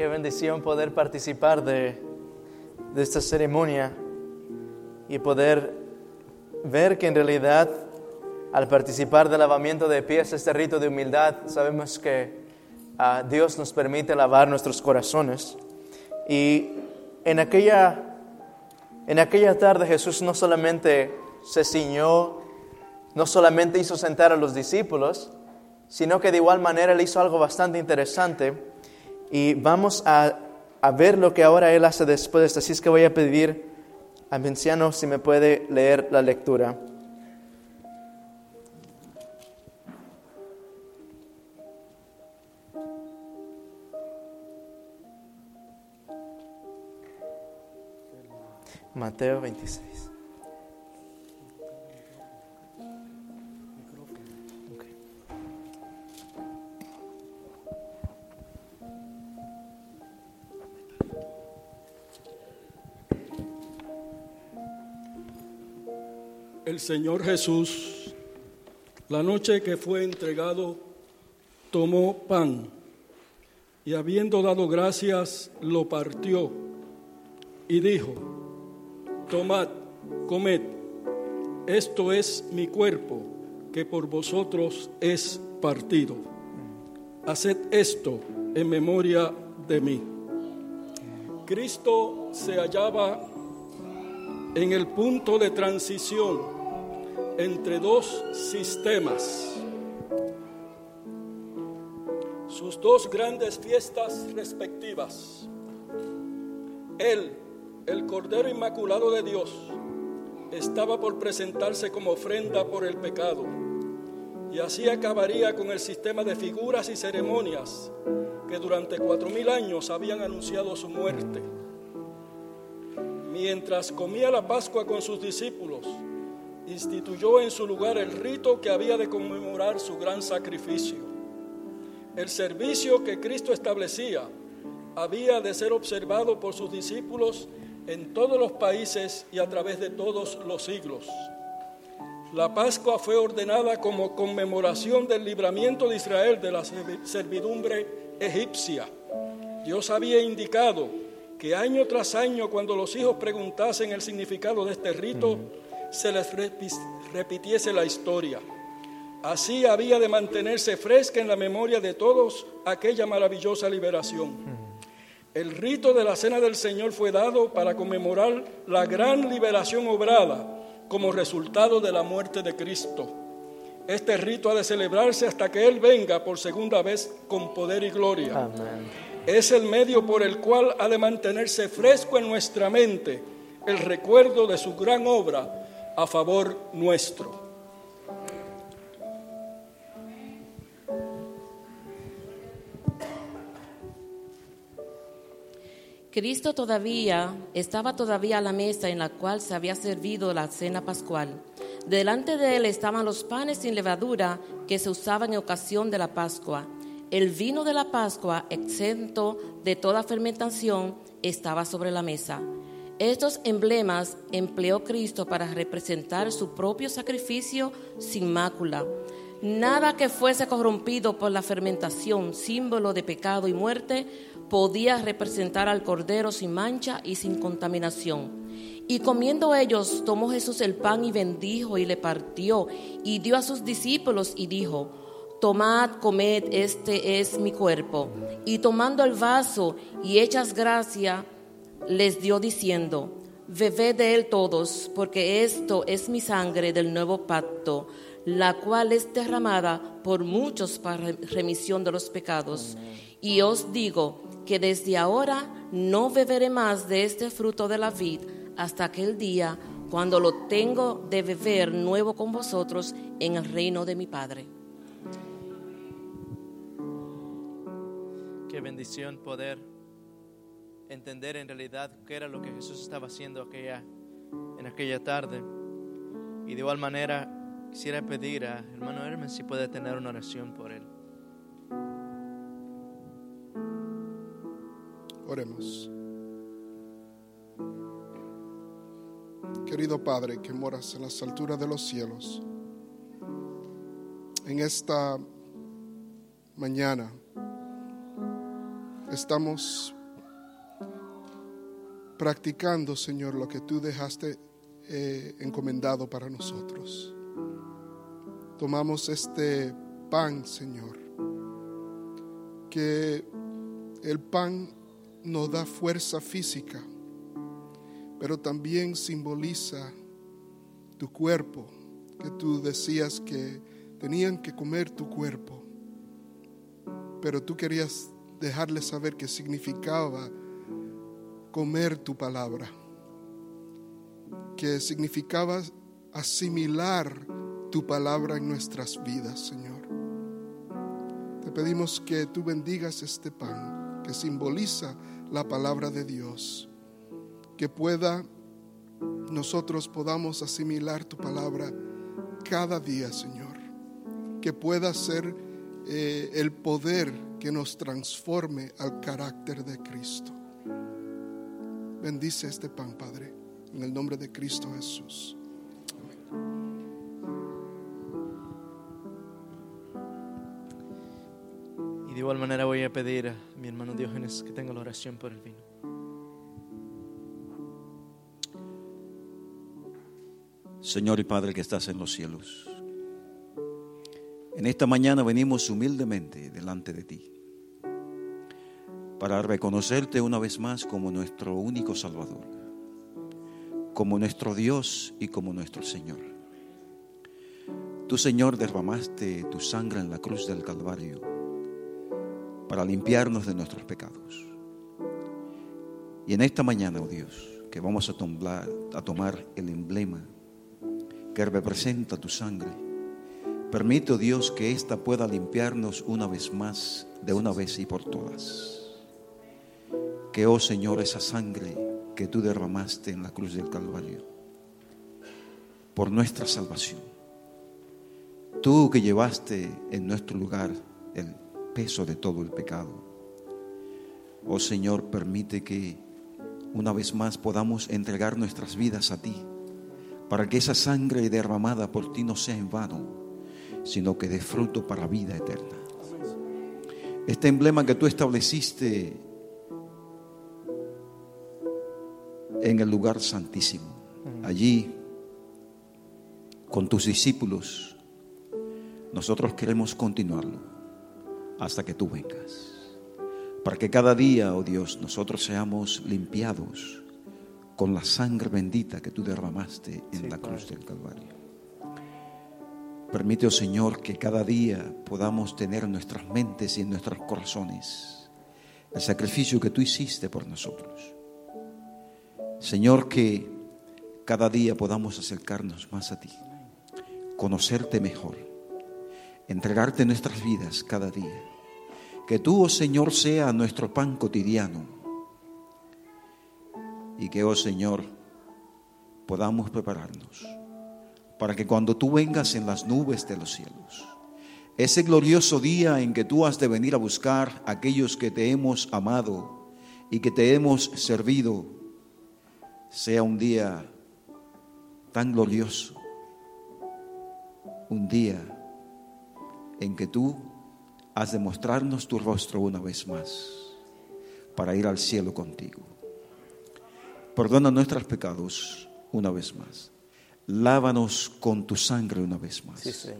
Qué bendición poder participar de, de esta ceremonia y poder ver que en realidad al participar del lavamiento de pies, este rito de humildad, sabemos que ah, Dios nos permite lavar nuestros corazones. Y en aquella, en aquella tarde Jesús no solamente se ciñó, no solamente hizo sentar a los discípulos, sino que de igual manera él hizo algo bastante interesante. Y vamos a, a ver lo que ahora él hace después. Así es que voy a pedir al anciano si me puede leer la lectura. Mateo 26. Señor Jesús, la noche que fue entregado, tomó pan y habiendo dado gracias, lo partió y dijo, tomad, comed, esto es mi cuerpo que por vosotros es partido. Haced esto en memoria de mí. Cristo se hallaba en el punto de transición entre dos sistemas. Sus dos grandes fiestas respectivas. Él, el Cordero Inmaculado de Dios, estaba por presentarse como ofrenda por el pecado. Y así acabaría con el sistema de figuras y ceremonias que durante cuatro mil años habían anunciado su muerte mientras comía la Pascua con sus discípulos, instituyó en su lugar el rito que había de conmemorar su gran sacrificio. El servicio que Cristo establecía había de ser observado por sus discípulos en todos los países y a través de todos los siglos. La Pascua fue ordenada como conmemoración del libramiento de Israel de la servidumbre egipcia. Dios había indicado que año tras año, cuando los hijos preguntasen el significado de este rito, se les repitiese la historia. Así había de mantenerse fresca en la memoria de todos aquella maravillosa liberación. El rito de la Cena del Señor fue dado para conmemorar la gran liberación obrada como resultado de la muerte de Cristo. Este rito ha de celebrarse hasta que Él venga por segunda vez con poder y gloria. Amén es el medio por el cual ha de mantenerse fresco en nuestra mente el recuerdo de su gran obra a favor nuestro. Cristo todavía estaba todavía a la mesa en la cual se había servido la cena pascual. Delante de él estaban los panes sin levadura que se usaban en ocasión de la Pascua el vino de la Pascua, exento de toda fermentación, estaba sobre la mesa. Estos emblemas empleó Cristo para representar su propio sacrificio sin mácula. Nada que fuese corrompido por la fermentación, símbolo de pecado y muerte, podía representar al Cordero sin mancha y sin contaminación. Y comiendo ellos, tomó Jesús el pan y bendijo y le partió y dio a sus discípulos y dijo, tomad, comed, este es mi cuerpo. Y tomando el vaso y hechas gracia, les dio diciendo, bebed de él todos, porque esto es mi sangre del nuevo pacto, la cual es derramada por muchos para remisión de los pecados. Y os digo que desde ahora no beberé más de este fruto de la vid hasta aquel día cuando lo tengo de beber nuevo con vosotros en el reino de mi Padre. Qué bendición poder entender en realidad qué era lo que Jesús estaba haciendo aquella, en aquella tarde. Y de igual manera quisiera pedir a hermano Hermes si puede tener una oración por él. Oremos. Querido Padre que moras en las alturas de los cielos, en esta mañana estamos practicando, Señor, lo que tú dejaste eh, encomendado para nosotros. Tomamos este pan, Señor, que el pan nos da fuerza física, pero también simboliza tu cuerpo, que tú decías que tenían que comer tu cuerpo, pero tú querías dejarles saber que significaba comer tu palabra, que significaba asimilar tu palabra en nuestras vidas, Señor. Te pedimos que tú bendigas este pan que simboliza la palabra de Dios, que pueda nosotros podamos asimilar tu palabra cada día, Señor, que pueda ser eh, el poder que nos transforme al carácter de Cristo. Bendice este pan, Padre, en el nombre de Cristo Jesús. Y de igual manera voy a pedir a mi hermano Diógenes que tenga la oración por el vino. Señor y Padre que estás en los cielos, en esta mañana venimos humildemente delante de ti para reconocerte una vez más como nuestro único Salvador, como nuestro Dios y como nuestro Señor. Tú, Señor, derramaste tu sangre en la cruz del Calvario para limpiarnos de nuestros pecados. Y en esta mañana, oh Dios, que vamos a, tomar, el emblema que representa tu sangre, permite, oh Dios, que ésta pueda limpiarnos una vez más, de una vez y por todas. Que, oh Señor, esa sangre que tú derramaste en la cruz del Calvario, por nuestra salvación, tú que llevaste en nuestro lugar el peso de todo el pecado, oh Señor, permite que una vez más podamos entregar nuestras vidas a ti, para que esa sangre derramada por ti no sea en vano, sino que dé fruto para vida eterna. Este emblema que tú estableciste en el lugar santísimo, allí con tus discípulos, nosotros queremos continuarlo hasta que tú vengas. Para que cada día, oh Dios, nosotros seamos limpiados con la sangre bendita que tú derramaste en la cruz del Calvario. Permite, oh Señor, que cada día podamos tener en nuestras mentes y en nuestros corazones el sacrificio que tú hiciste por nosotros. Señor, que cada día podamos acercarnos más a ti, conocerte mejor, entregarte nuestras vidas cada día. Que tú, oh Señor, sea nuestro pan cotidiano. Y que, oh Señor, podamos prepararnos para que cuando tú vengas en las nubes de los cielos, ese glorioso día en que tú has de venir a buscar a aquellos que te hemos amado y que te hemos servido, sea un día tan glorioso, un día en que tú has de mostrarnos tu rostro una vez más para ir al cielo contigo. Perdona nuestros pecados una vez más. Lávanos con tu sangre una vez más.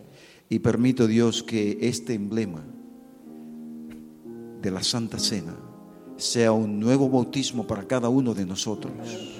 y permito, Dios, que este emblema de la Santa Cena sea un nuevo bautismo para cada uno de nosotros.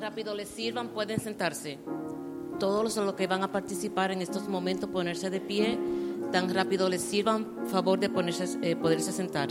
Rápido les sirvan, pueden sentarse. Todos los que van a participar en estos momentos, ponerse de pie, tan rápido les sirvan, favor de ponerse, eh, poderse sentar.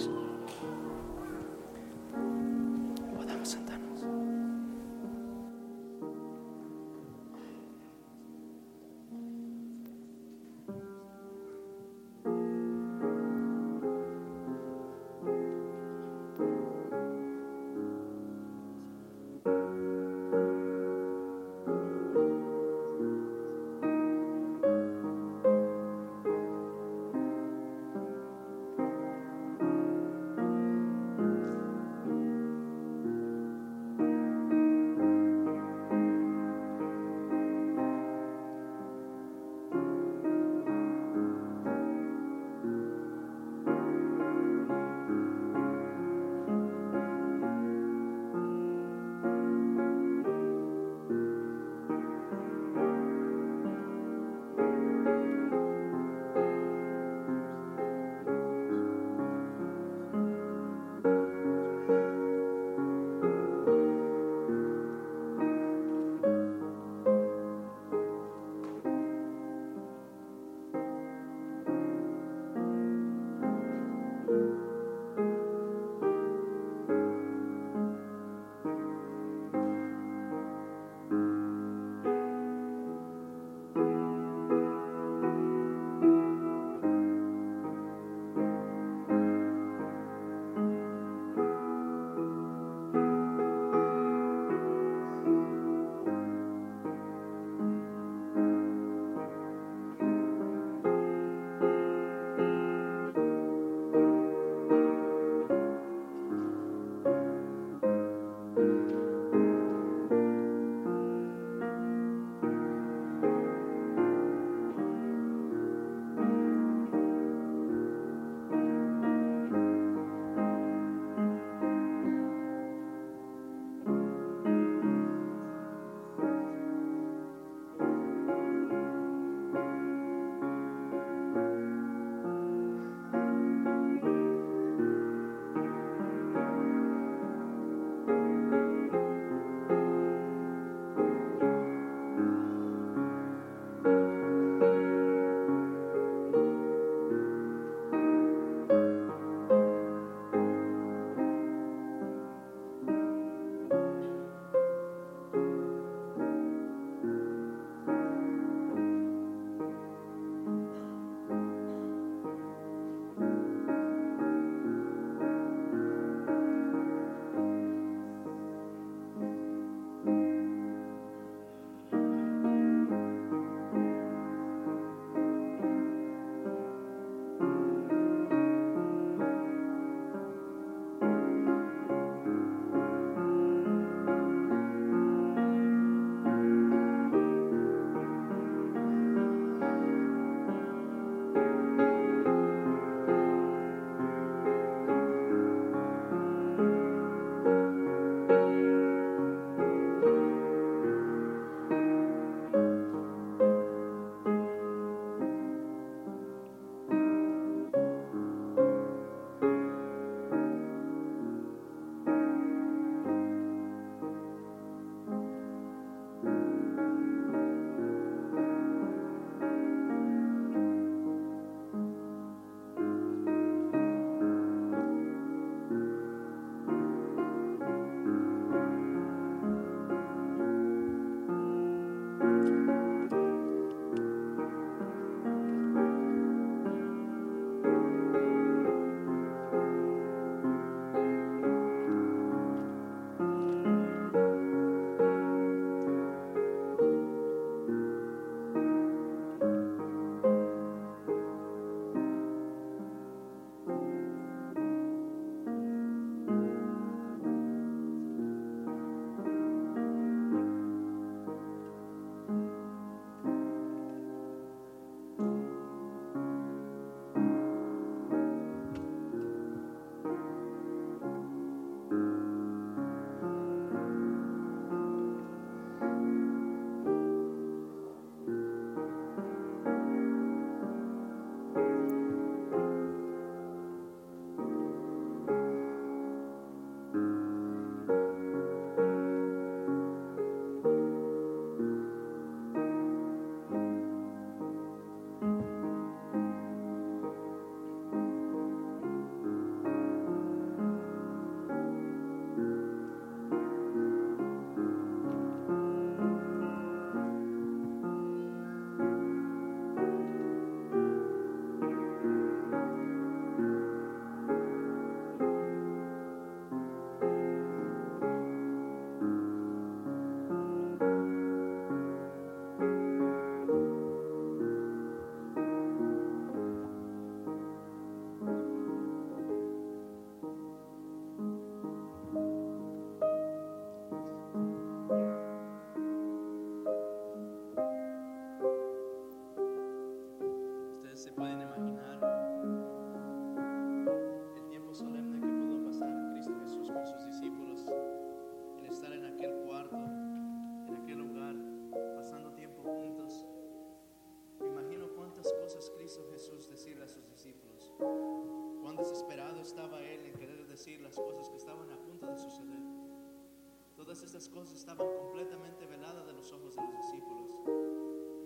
Todas estas cosas estaban completamente veladas de los ojos de los discípulos.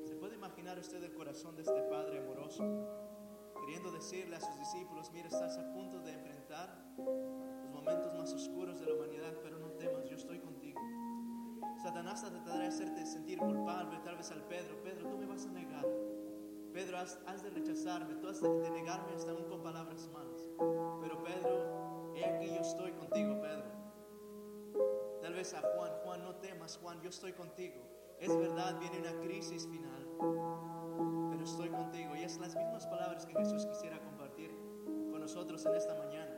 ¿Se puede imaginar usted el corazón de este Padre amoroso? Queriendo decirle a sus discípulos, mira, estás a punto de enfrentar los momentos más oscuros de la humanidad, pero no temas, yo estoy contigo. Satanás tratará de hacerte sentir culpable, tal vez al Pedro, Pedro, tú me vas a negar. Pedro, has, has de rechazarme, tú has de, de negarme hasta aún con palabras malas. Pero Pedro, he aquí yo estoy contigo, Pedro. Tal vez a Juan, Juan, no temas, Juan, yo estoy contigo. Es verdad, viene una crisis final, pero estoy contigo. Y es las mismas palabras que Jesús quisiera compartir con nosotros en esta mañana.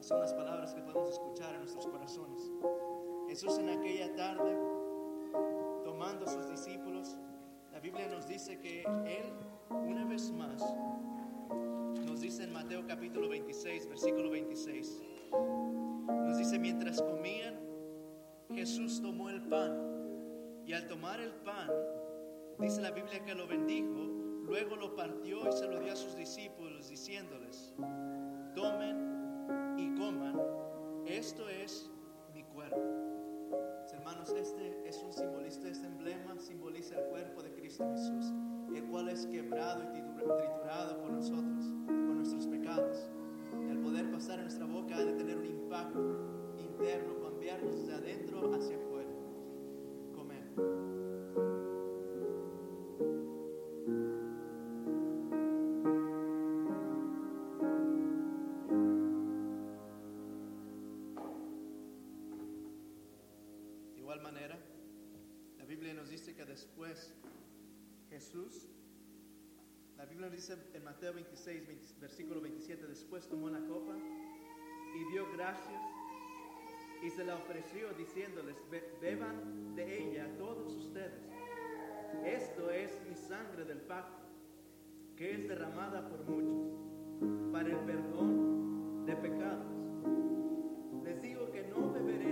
Son las palabras que podemos escuchar en nuestros corazones. Jesús en aquella tarde, tomando a sus discípulos, la Biblia nos dice que Él, una vez más, nos dice en Mateo capítulo 26, versículo 26, nos dice, mientras comían, Jesús tomó el pan y al tomar el pan, dice la Biblia que lo bendijo, luego lo partió y se lo dio a sus discípulos diciéndoles, tomen y coman, esto es mi cuerpo. Hermanos, este es un simbolista, este emblema simboliza el cuerpo de Cristo Jesús, el cual es quebrado y triturado por nosotros, por nuestros pecados. El poder pasar en nuestra boca ha de tener un impacto interno, de adentro hacia afuera. Comer. De igual manera, la Biblia nos dice que después Jesús, la Biblia nos dice en Mateo 26, 20 versículo 27, después tomó la copa y dio gracias y se la ofreció diciéndoles, "Be- beban de ella todos ustedes. Esto es mi sangre del pacto, que es derramada por muchos para el perdón de pecados. Les digo que no beberé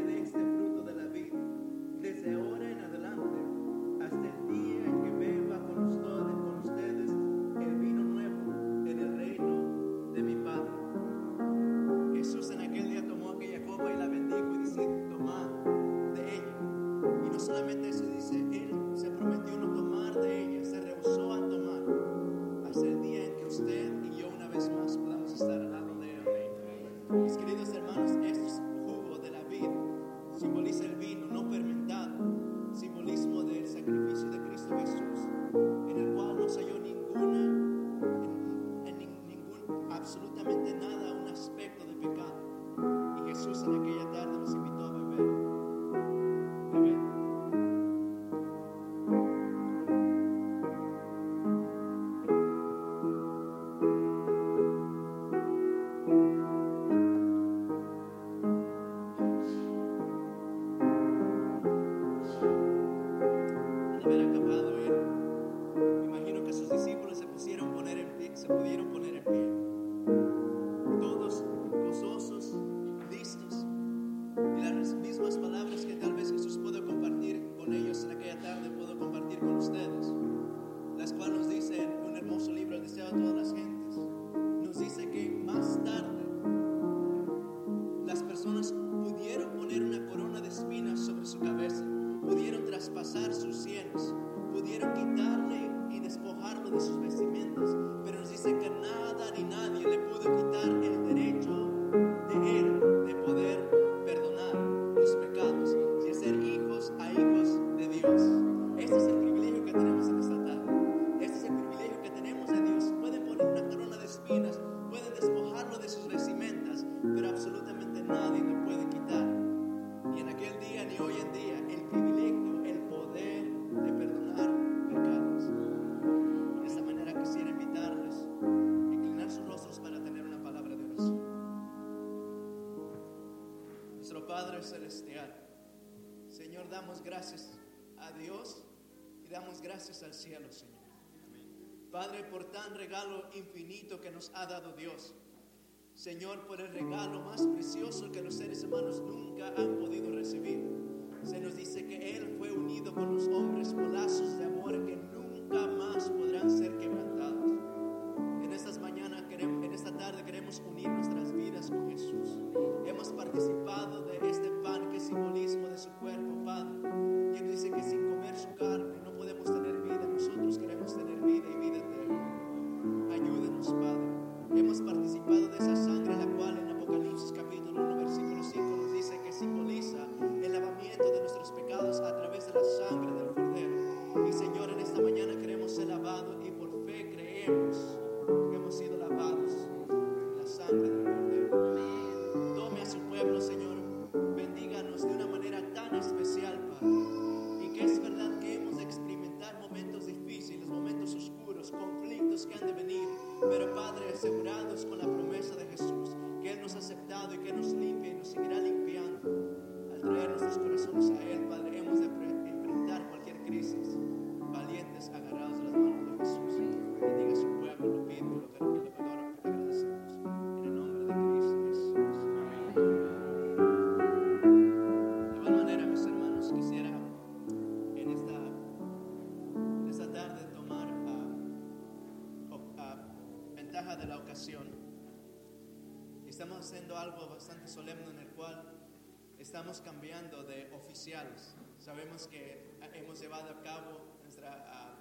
participar. Llevado a cabo nuestra,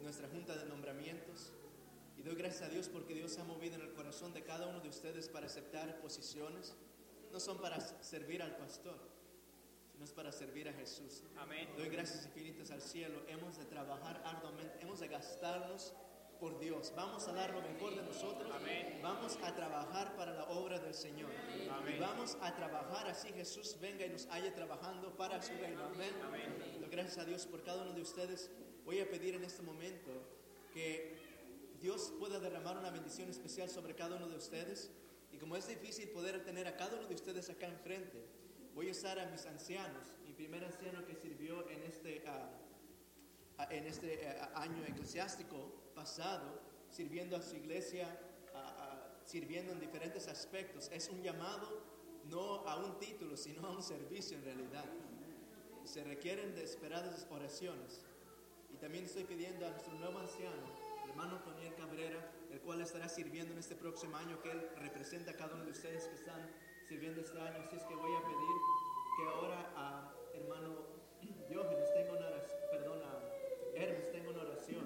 nuestra junta de nombramientos y doy gracias a Dios porque Dios se ha movido en el corazón de cada uno de ustedes para aceptar posiciones. No son para servir al pastor, sino es para servir a Jesús. Doy gracias infinitas al cielo. Hemos de trabajar arduamente, hemos de gastarnos por Dios. Vamos a dar lo mejor de nosotros. Vamos a trabajar para la obra del Señor. Y vamos a trabajar así Jesús venga y nos haya trabajando para su reino. Amén. Doy gracias a Dios por cada uno de ustedes. Voy a pedir en este momento que Dios pueda derramar una bendición especial sobre cada uno de ustedes. Y como es difícil poder tener a cada uno de ustedes acá enfrente, voy a usar a mis ancianos. Mi primer anciano que sirvió en este, ah, en este eh, año eclesiástico pasado, sirviendo a su iglesia, ah, sirviendo en diferentes aspectos. Es un llamado no a un título, sino a un servicio en realidad. Se requieren desesperadas oraciones. Y también estoy pidiendo a nuestro nuevo anciano, el hermano Toniel Cabrera, el cual estará sirviendo en este próximo año, que él representa a cada uno de ustedes que están sirviendo este año. Así es que voy a pedir que ahora a hermano Diógenes tenga una oración, perdón, a Hermes tenga una oración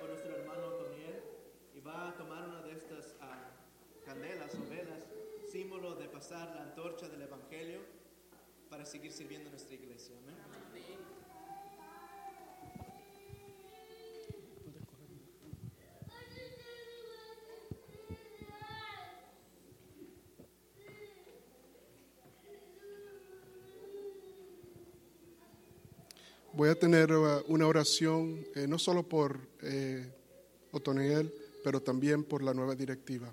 por nuestro hermano Toniel y va a tomar una de estas ah, candelas o velas, símbolo de pasar la antorcha del Evangelio para seguir sirviendo en nuestra iglesia. Voy a tener uh, una oración eh, no solo por eh, Otoniel, pero también por la nueva directiva.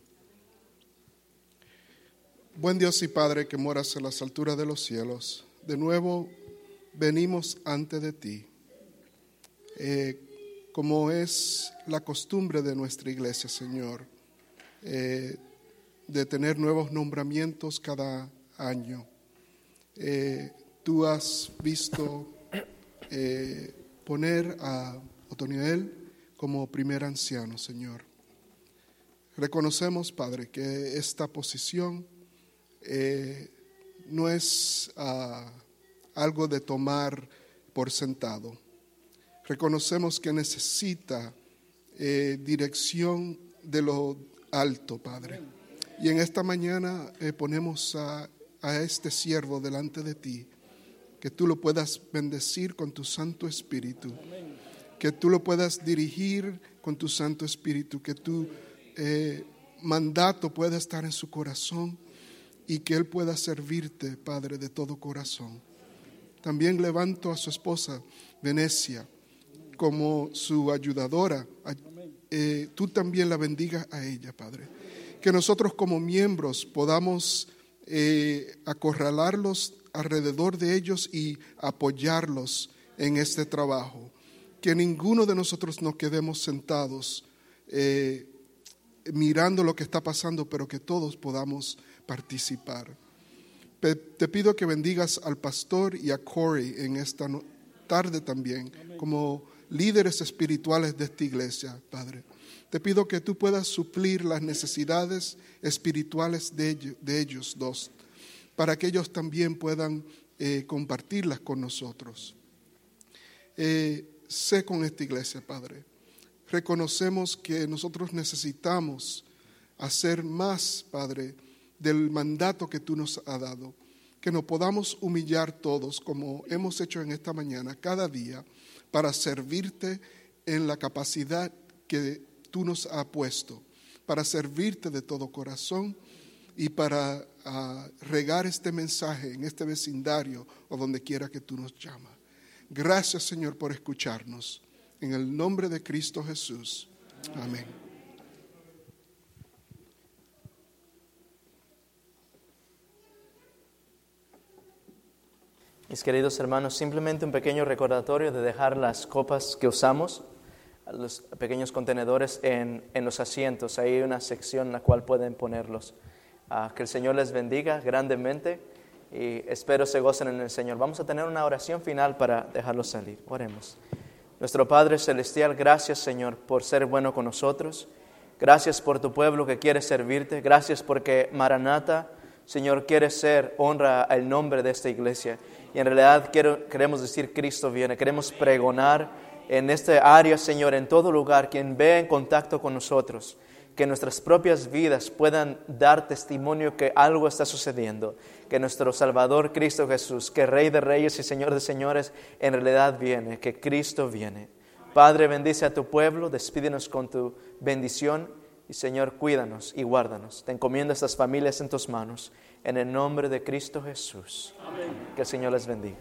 Buen Dios y Padre que moras en las alturas de los cielos, de nuevo venimos ante de ti, Eh, como es la costumbre de nuestra iglesia, Señor, eh, de tener nuevos nombramientos cada año. Eh, tú has visto poner a Otoniel como primer anciano, Señor. Reconocemos, Padre, que esta posición eh, no es ah, algo de tomar por sentado. Reconocemos que necesita eh, dirección de lo alto, Padre. Y en esta mañana eh, ponemos a, a este siervo delante de ti que tú lo puedas bendecir con tu Santo Espíritu, que tú lo puedas dirigir con tu Santo Espíritu, que tu mandato pueda estar en su corazón y que él pueda servirte, Padre, de todo corazón. También levanto a su esposa, Venecia, como su ayudadora. Eh, tú también la bendigas a ella, Padre. Que nosotros como miembros podamos eh, acorralarlos alrededor de ellos y apoyarlos en este trabajo. Que ninguno de nosotros nos quedemos sentados eh, mirando lo que está pasando, pero que todos podamos participar. Te pido que bendigas al pastor y a Corey en esta tarde también, como líderes espirituales de esta iglesia, Padre. Te pido que tú puedas suplir las necesidades espirituales de ellos, de ellos dos. para que ellos también puedan eh, compartirlas con nosotros. Eh, sé con esta iglesia, Padre. Reconocemos que nosotros necesitamos hacer más, Padre, del mandato que tú nos has dado. Que nos podamos humillar todos, como hemos hecho en esta mañana, cada día, para servirte en la capacidad que tú nos has puesto, para servirte de todo corazón y para ah, regar este mensaje en este vecindario o donde quiera que tú nos llamas. Gracias Señor por escucharnos. En el nombre de Cristo Jesús. Amén. Mis queridos hermanos, simplemente un pequeño recordatorio de dejar las copas que usamos, los pequeños contenedores en, en los asientos. Ahí hay una sección en la cual pueden ponerlos. Ah, que el Señor les bendiga grandemente y espero se gocen en el Señor. Vamos a tener una oración final para dejarlos salir. Oremos. Nuestro Padre Celestial, gracias Señor por ser bueno con nosotros. Gracias por tu pueblo que quiere servirte. Gracias porque Maranata, Señor, quiere ser honra al nombre de esta iglesia. Y en realidad queremos decir Cristo viene. Queremos pregonar en este área, Señor, en todo lugar, quien ve en contacto con nosotros que nuestras propias vidas puedan dar testimonio que algo está sucediendo, que nuestro Salvador Cristo Jesús, que Rey de Reyes y Señor de Señores, en realidad viene, que Cristo viene. Padre, bendice a tu pueblo, despídenos con tu bendición y Señor, cuídanos y guárdanos. Te encomiendo estas familias en tus manos, en el nombre de Cristo Jesús. Que el Señor les bendiga.